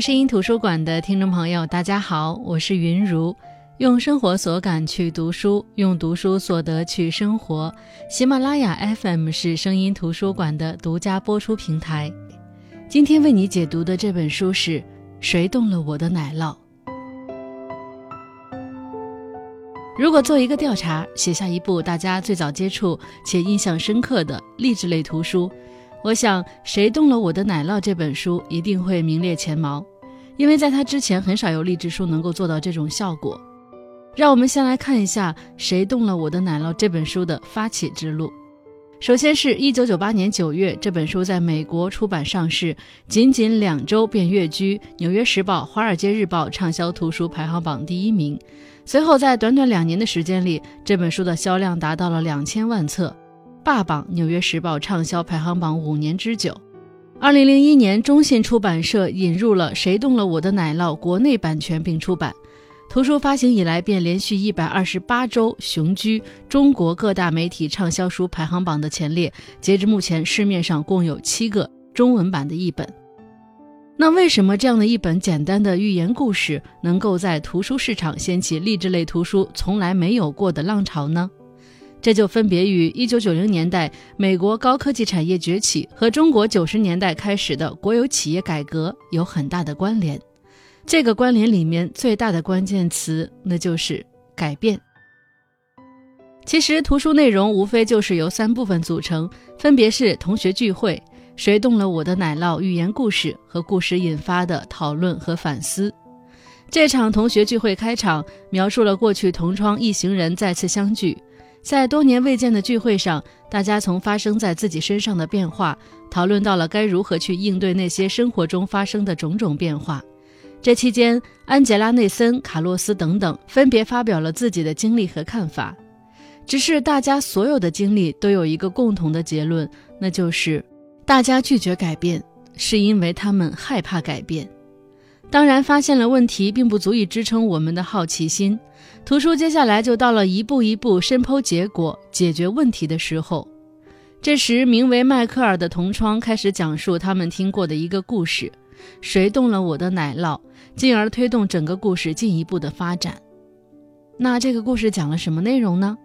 声音图书馆的听众朋友，大家好，我是云如。用生活所感去读书，用读书所得去生活。喜马拉雅 FM 是声音图书馆的独家播出平台。今天为你解读的这本书是《谁动了我的奶酪》。如果做一个调查，写下一部大家最早接触且印象深刻的励志类图书，我想《谁动了我的奶酪》这本书一定会名列前茅，因为在它之前很少有励志书能够做到这种效果。让我们先来看一下《谁动了我的奶酪》这本书的发起之路。首先是一九九八年九月，这本书在美国出版上市，仅仅两周便跃居《纽约时报》《华尔街日报》畅销图书排行榜第一名。随后在短短两年的时间里，这本书的销量达到了两千万册，霸榜《纽约时报》畅销排行榜五年之久。二零零一年，中信出版社引入了《谁动了我的奶酪》国内版权并出版。图书发行以来，便连续一百二十八周雄居中国各大媒体畅销书排行榜的前列。截至目前，市面上共有七个中文版的译本。那为什么这样的一本简单的寓言故事，能够在图书市场掀起励志类图书从来没有过的浪潮呢？这就分别与一九九零年代美国高科技产业崛起和中国九十年代开始的国有企业改革有很大的关联。这个关联里面最大的关键词，那就是改变。其实图书内容无非就是由三部分组成，分别是同学聚会、谁动了我的奶酪寓言故事和故事引发的讨论和反思。这场同学聚会开场，描述了过去同窗一行人再次相聚，在多年未见的聚会上，大家从发生在自己身上的变化，讨论到了该如何去应对那些生活中发生的种种变化。这期间，安杰拉·内森、卡洛斯等等分别发表了自己的经历和看法。只是大家所有的经历都有一个共同的结论，那就是大家拒绝改变，是因为他们害怕改变。当然，发现了问题并不足以支撑我们的好奇心。图书接下来就到了一步一步深剖结果、解决问题的时候。这时，名为迈克尔的同窗开始讲述他们听过的一个故事。谁动了我的奶酪，进而推动整个故事进一步的发展。那这个故事讲了什么内容呢？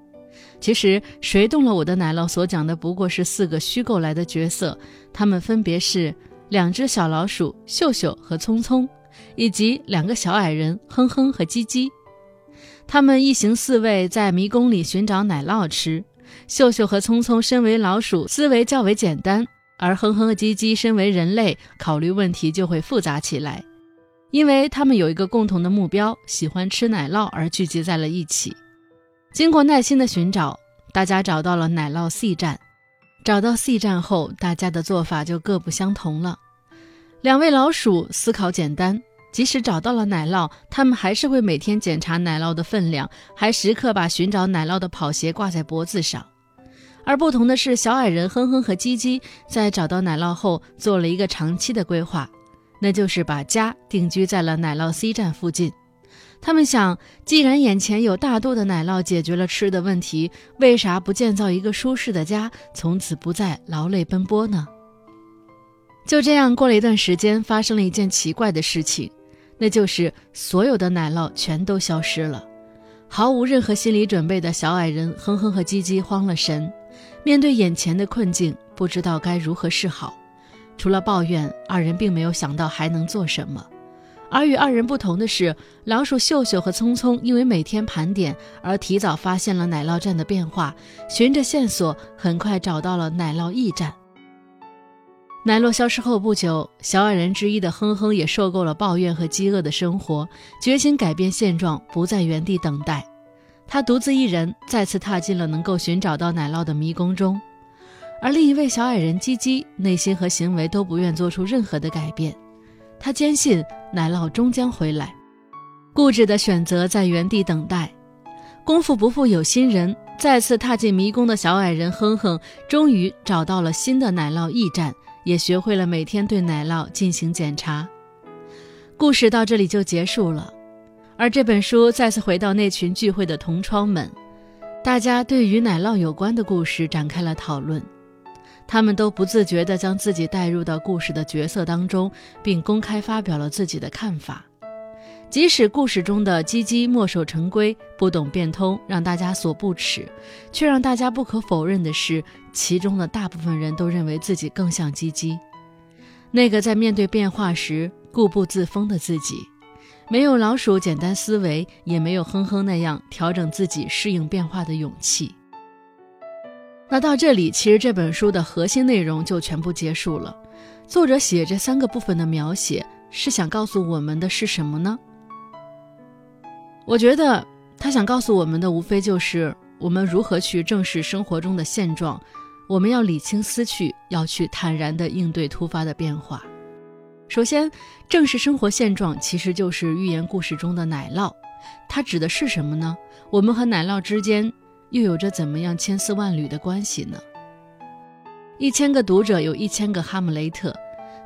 其实，谁动了我的奶酪所讲的不过是四个虚构来的角色，他们分别是两只小老鼠秀秀和聪聪，以及两个小矮人哼哼和叽叽。他们一行四位在迷宫里寻找奶酪吃。秀秀和聪聪身为老鼠，思维较为简单。而哼哼和唧唧身为人类，考虑问题就会复杂起来，因为他们有一个共同的目标，喜欢吃奶酪而聚集在了一起。经过耐心的寻找，大家找到了奶酪 C 站。找到 C 站后，大家的做法就各不相同了。两位老鼠思考简单，即使找到了奶酪，他们还是会每天检查奶酪的分量，还时刻把寻找奶酪的跑鞋挂在脖子上。而不同的是，小矮人哼哼和叽叽在找到奶酪后做了一个长期的规划，那就是把家定居在了奶酪 C 站附近。他们想，既然眼前有大多的奶酪解决了吃的问题，为啥不建造一个舒适的家，从此不再劳累奔波呢？就这样过了一段时间，发生了一件奇怪的事情，那就是所有的奶酪全都消失了。毫无任何心理准备的小矮人哼哼和叽叽慌了神。面对眼前的困境，不知道该如何是好。除了抱怨，二人并没有想到还能做什么。而与二人不同的是，老鼠秀秀和聪聪因为每天盘点而提早发现了奶酪站的变化，循着线索很快找到了奶酪驿站。奶酪消失后不久，小矮人之一的哼哼也受够了抱怨和饥饿的生活，决心改变现状，不在原地等待。他独自一人再次踏进了能够寻找到奶酪的迷宫中，而另一位小矮人叽叽内心和行为都不愿做出任何的改变。他坚信奶酪终将回来，固执的选择在原地等待。功夫不负有心人，再次踏进迷宫的小矮人哼哼，终于找到了新的奶酪驿站，也学会了每天对奶酪进行检查。故事到这里就结束了。而这本书再次回到那群聚会的同窗们，大家对与奶酪有关的故事展开了讨论。他们都不自觉地将自己带入到故事的角色当中，并公开发表了自己的看法。即使故事中的鸡鸡墨守成规、不懂变通，让大家所不齿，却让大家不可否认的是，其中的大部分人都认为自己更像鸡鸡，那个在面对变化时固步自封的自己，没有老鼠简单思维，也没有哼哼那样调整自己适应变化的勇气。那到这里，其实这本书的核心内容就全部结束了。作者写这三个部分的描写，是想告诉我们的是什么呢？我觉得他想告诉我们的，无非就是我们如何去正视生活中的现状，我们要理清思绪，要去坦然地应对突发的变化。首先，正视生活现状，其实就是寓言故事中的奶酪。它指的是什么呢？我们和奶酪之间又有着怎么样千丝万缕的关系呢？一千个读者有一千个哈姆雷特，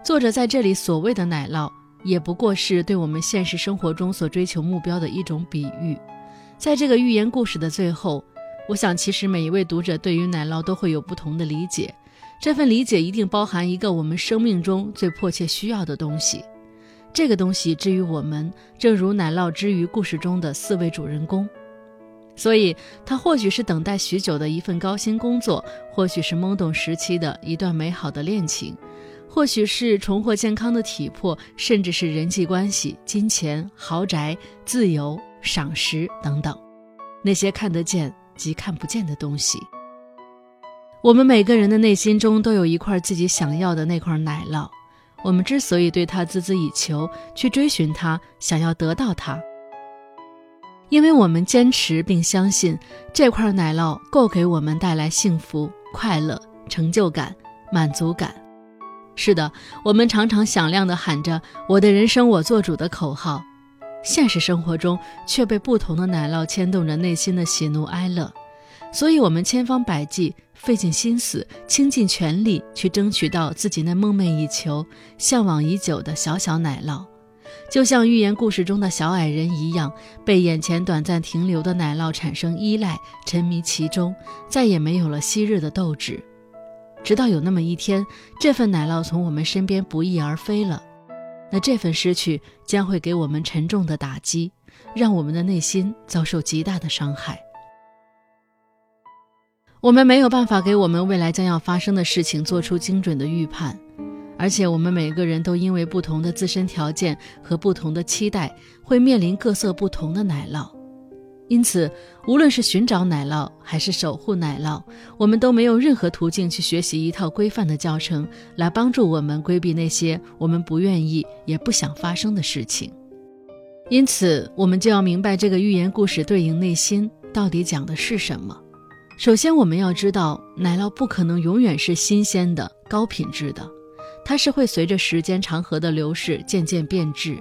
作者在这里所谓的奶酪。也不过是对我们现实生活中所追求目标的一种比喻。在这个寓言故事的最后，我想，其实每一位读者对于奶酪都会有不同的理解。这份理解一定包含一个我们生命中最迫切需要的东西。这个东西之于我们，正如奶酪之于故事中的四位主人公。所以，它或许是等待许久的一份高薪工作，或许是懵懂时期的一段美好的恋情。或许是重获健康的体魄，甚至是人际关系、金钱、豪宅、自由、赏识等等，那些看得见及看不见的东西。我们每个人的内心中都有一块自己想要的那块奶酪，我们之所以对它孜孜以求，去追寻它，想要得到它，因为我们坚持并相信这块奶酪够给我们带来幸福、快乐、成就感、满足感。是的，我们常常响亮地喊着“我的人生我做主”的口号，现实生活中却被不同的奶酪牵动着内心的喜怒哀乐，所以，我们千方百计、费尽心思、倾尽全力去争取到自己那梦寐以求、向往已久的小小奶酪，就像寓言故事中的小矮人一样，被眼前短暂停留的奶酪产生依赖，沉迷其中，再也没有了昔日的斗志。直到有那么一天，这份奶酪从我们身边不翼而飞了，那这份失去将会给我们沉重的打击，让我们的内心遭受极大的伤害。我们没有办法给我们未来将要发生的事情做出精准的预判，而且我们每个人都因为不同的自身条件和不同的期待，会面临各色不同的奶酪。因此，无论是寻找奶酪还是守护奶酪，我们都没有任何途径去学习一套规范的教程，来帮助我们规避那些我们不愿意也不想发生的事情。因此，我们就要明白这个寓言故事对应内心到底讲的是什么。首先，我们要知道，奶酪不可能永远是新鲜的、高品质的，它是会随着时间长河的流逝渐渐变质。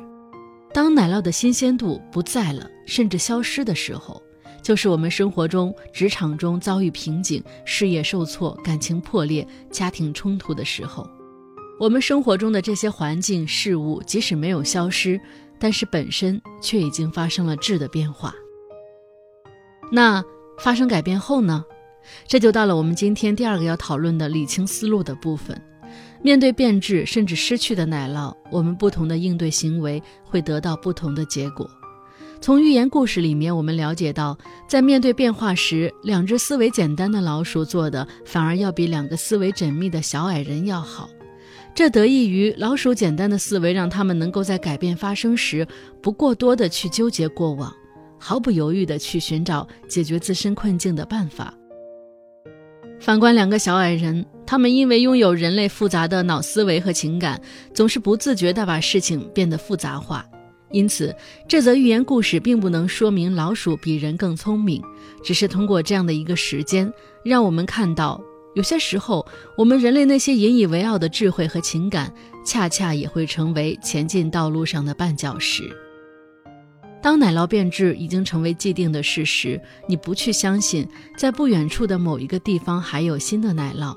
当奶酪的新鲜度不在了，甚至消失的时候，就是我们生活中、职场中遭遇瓶颈、事业受挫、感情破裂、家庭冲突的时候。我们生活中的这些环境事物，即使没有消失，但是本身却已经发生了质的变化。那发生改变后呢？这就到了我们今天第二个要讨论的理清思路的部分。面对变质甚至失去的奶酪，我们不同的应对行为会得到不同的结果。从寓言故事里面，我们了解到，在面对变化时，两只思维简单的老鼠做的反而要比两个思维缜密的小矮人要好。这得益于老鼠简单的思维，让他们能够在改变发生时，不过多的去纠结过往，毫不犹豫地去寻找解决自身困境的办法。反观两个小矮人，他们因为拥有人类复杂的脑思维和情感，总是不自觉地把事情变得复杂化。因此，这则寓言故事并不能说明老鼠比人更聪明，只是通过这样的一个时间，让我们看到，有些时候，我们人类那些引以为傲的智慧和情感，恰恰也会成为前进道路上的绊脚石。当奶酪变质已经成为既定的事实，你不去相信在不远处的某一个地方还有新的奶酪，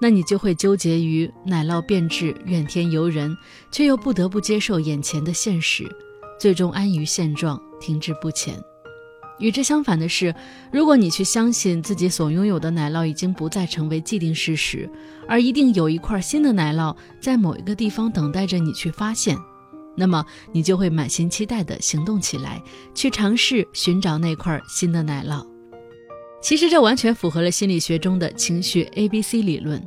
那你就会纠结于奶酪变质，怨天尤人，却又不得不接受眼前的现实，最终安于现状，停滞不前。与之相反的是，如果你去相信自己所拥有的奶酪已经不再成为既定事实，而一定有一块新的奶酪在某一个地方等待着你去发现，那么你就会满心期待地行动起来，去尝试寻找那块新的奶酪。其实这完全符合了心理学中的情绪 A B C 理论。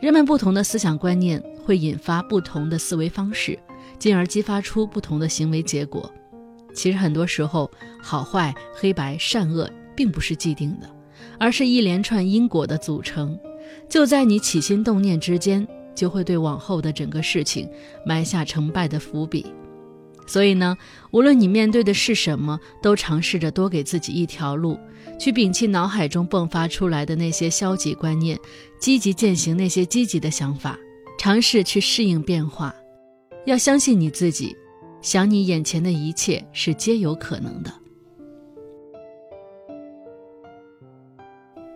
人们不同的思想观念会引发不同的思维方式，进而激发出不同的行为结果。其实很多时候，好坏、黑白、善恶并不是既定的，而是一连串因果的组成。就在你起心动念之间，就会对往后的整个事情埋下成败的伏笔。所以呢，无论你面对的是什么，都尝试着多给自己一条路，去摒弃脑海中迸发出来的那些消极观念，积极践行那些积极的想法，尝试去适应变化。要相信你自己。想你眼前的一切是皆有可能的。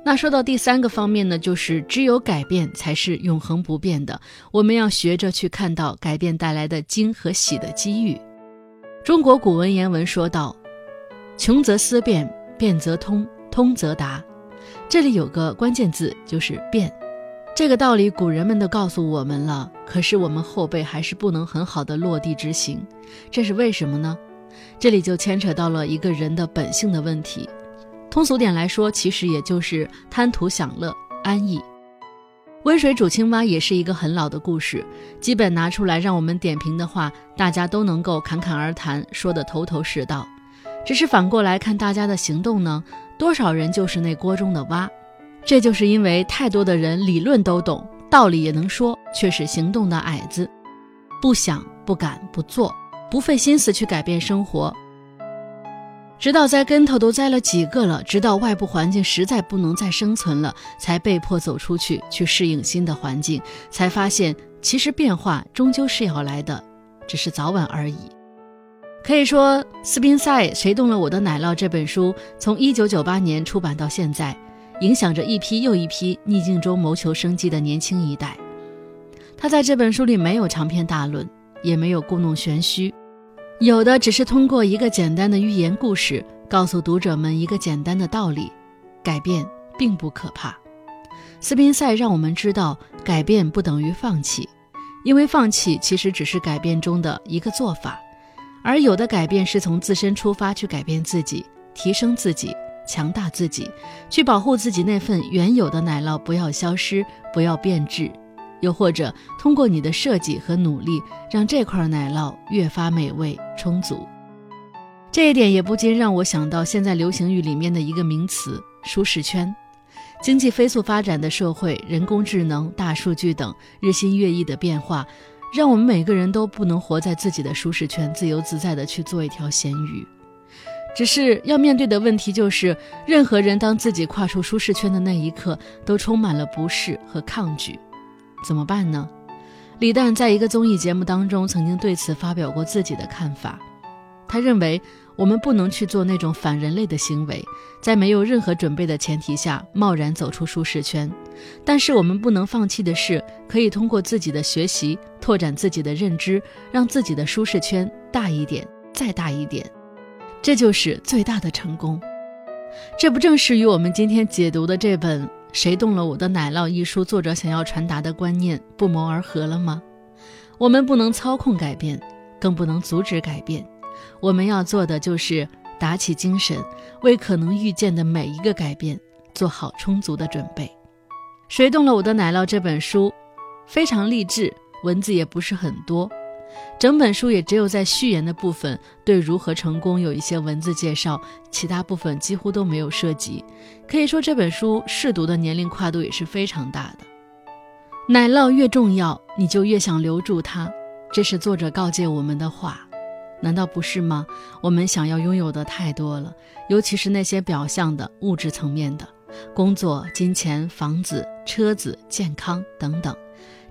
那说到第三个方面呢，就是只有改变才是永恒不变的。我们要学着去看到改变带来的惊和喜的机遇。中国古文言文说道：“穷则思变，变则通，通则达。”这里有个关键字，就是变。这个道理古人们都告诉我们了，可是我们后辈还是不能很好的落地执行，这是为什么呢？这里就牵扯到了一个人的本性的问题。通俗点来说，其实也就是贪图享乐、安逸。温水煮青蛙也是一个很老的故事，基本拿出来让我们点评的话，大家都能够侃侃而谈，说得头头是道。只是反过来看大家的行动呢，多少人就是那锅中的蛙。这就是因为太多的人理论都懂，道理也能说，却是行动的矮子，不想、不敢、不做，不费心思去改变生活。直到栽跟头都栽了几个了，直到外部环境实在不能再生存了，才被迫走出去去适应新的环境，才发现其实变化终究是要来的，只是早晚而已。可以说，斯宾塞《谁动了我的奶酪》这本书从一九九八年出版到现在。影响着一批又一批逆境中谋求生机的年轻一代。他在这本书里没有长篇大论，也没有故弄玄虚，有的只是通过一个简单的寓言故事，告诉读者们一个简单的道理：改变并不可怕。斯宾塞让我们知道，改变不等于放弃，因为放弃其实只是改变中的一个做法，而有的改变是从自身出发去改变自己，提升自己。强大自己，去保护自己那份原有的奶酪不要消失，不要变质，又或者通过你的设计和努力，让这块奶酪越发美味充足。这一点也不禁让我想到现在流行语里面的一个名词——舒适圈。经济飞速发展的社会，人工智能、大数据等日新月异的变化，让我们每个人都不能活在自己的舒适圈，自由自在的去做一条咸鱼。只是要面对的问题就是，任何人当自己跨出舒适圈的那一刻，都充满了不适和抗拒，怎么办呢？李诞在一个综艺节目当中曾经对此发表过自己的看法。他认为，我们不能去做那种反人类的行为，在没有任何准备的前提下贸然走出舒适圈。但是我们不能放弃的是，可以通过自己的学习拓展自己的认知，让自己的舒适圈大一点，再大一点。这就是最大的成功，这不正是与我们今天解读的这本《谁动了我的奶酪》一书作者想要传达的观念不谋而合了吗？我们不能操控改变，更不能阻止改变，我们要做的就是打起精神，为可能遇见的每一个改变做好充足的准备。《谁动了我的奶酪》这本书非常励志，文字也不是很多。整本书也只有在序言的部分对如何成功有一些文字介绍，其他部分几乎都没有涉及。可以说这本书试读的年龄跨度也是非常大的。奶酪越重要，你就越想留住它，这是作者告诫我们的话，难道不是吗？我们想要拥有的太多了，尤其是那些表象的物质层面的，工作、金钱、房子、车子、健康等等。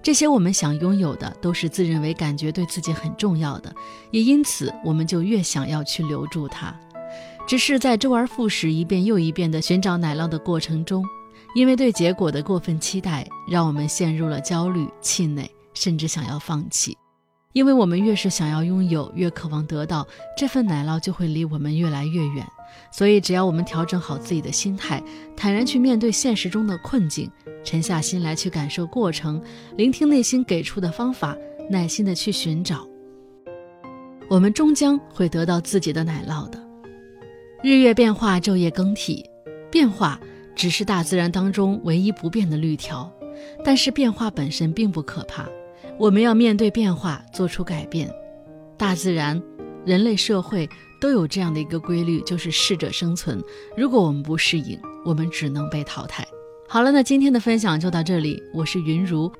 这些我们想拥有的，都是自认为感觉对自己很重要的，也因此我们就越想要去留住它。只是在周而复始、一遍又一遍的寻找奶酪的过程中，因为对结果的过分期待，让我们陷入了焦虑、气馁，甚至想要放弃。因为我们越是想要拥有，越渴望得到，这份奶酪就会离我们越来越远。所以，只要我们调整好自己的心态，坦然去面对现实中的困境，沉下心来去感受过程，聆听内心给出的方法，耐心的去寻找，我们终将会得到自己的奶酪的。日月变化，昼夜更替，变化只是大自然当中唯一不变的律条，但是变化本身并不可怕。我们要面对变化，做出改变。大自然、人类社会都有这样的一个规律，就是适者生存。如果我们不适应，我们只能被淘汰。好了，那今天的分享就到这里。我是云如，